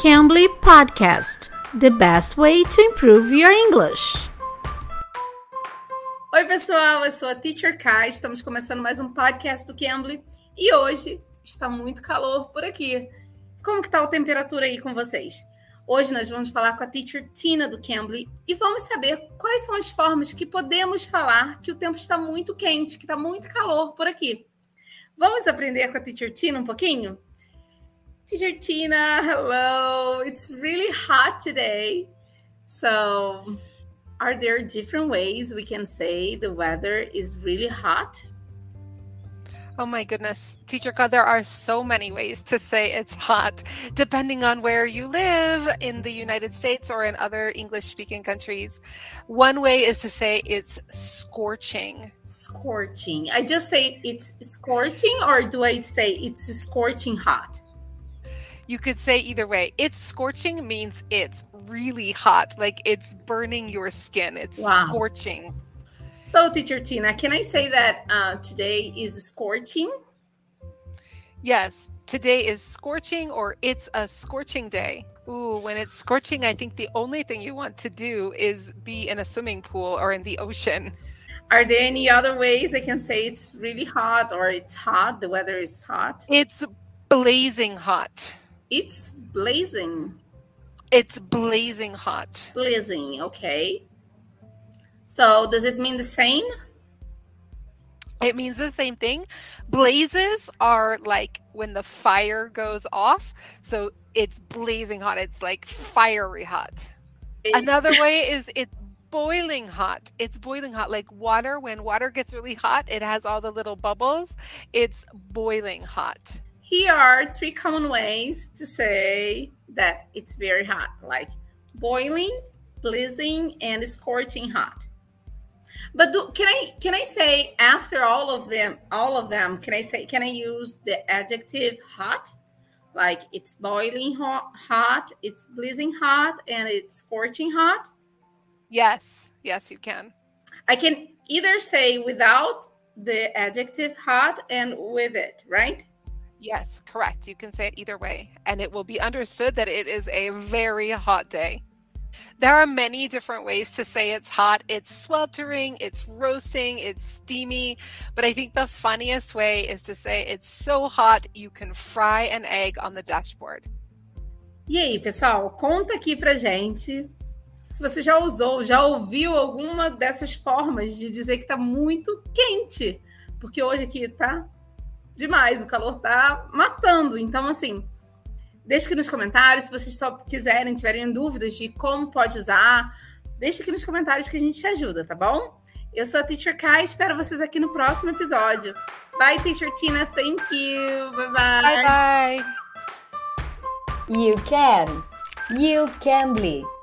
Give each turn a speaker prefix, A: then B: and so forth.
A: Cambly Podcast The best way to improve your English.
B: Oi, pessoal, eu sou a Teacher Kai. Estamos começando mais um podcast do Cambly e hoje está muito calor por aqui. Como que tá a temperatura aí com vocês? Hoje nós vamos falar com a Teacher Tina do Cambly e vamos saber quais são as formas que podemos falar que o tempo está muito quente, que está muito calor por aqui. Vamos aprender com a Teacher Tina um pouquinho? Teacher Tina, hello. It's really hot today. So, are there different ways we can say the weather is really hot?
C: Oh my goodness, Teacher God, there are so many ways to say it's hot, depending on where you live in the United States or in other English speaking countries. One way is to say it's scorching.
B: Scorching. I just say it's scorching, or do I say it's scorching hot?
C: You could say either way. It's scorching means it's really hot, like it's burning your skin. It's wow. scorching.
B: So, teacher Tina, can I say that uh, today is scorching?
C: Yes, today is scorching or it's a scorching day. Ooh, when it's scorching, I think the only thing you want to do is be in a swimming pool or in the ocean.
B: Are there any other ways I can say it's really hot or it's hot? The weather is hot.
C: It's blazing hot.
B: It's blazing.
C: It's blazing hot.
B: Blazing, okay. So does it mean the same?
C: It means the same thing. Blazes are like when the fire goes off. So it's blazing hot. It's like fiery hot. Another way is it's boiling hot. It's boiling hot. Like water, when water gets really hot, it has all the little bubbles. It's boiling hot.
B: Here are three common ways to say that it's very hot, like boiling, blazing, and scorching hot. But do, can I can I say after all of them, all of them, can I say can I use the adjective hot? Like it's boiling hot, hot, it's blazing hot, and it's scorching hot?
C: Yes, yes, you can.
B: I can either say without the adjective hot and with it, right?
C: Yes, correct. You can say it either way, and it will be understood that it is a very hot day. There are many different ways to say it's hot. It's sweltering, it's roasting, it's steamy, but I think the funniest way is to say it's so hot you can fry an egg on the dashboard.
B: E aí, pessoal, conta aqui pra gente se você já usou, já ouviu alguma dessas formas de dizer que tá muito quente, porque hoje aqui tá demais, o calor tá matando. Então, assim, deixe aqui nos comentários, se vocês só quiserem, tiverem dúvidas de como pode usar, deixe aqui nos comentários que a gente te ajuda, tá bom? Eu sou a Teacher Kai, espero vocês aqui no próximo episódio. Bye, Teacher Tina. Thank you. Bye bye.
C: Bye bye.
A: You can. You can be.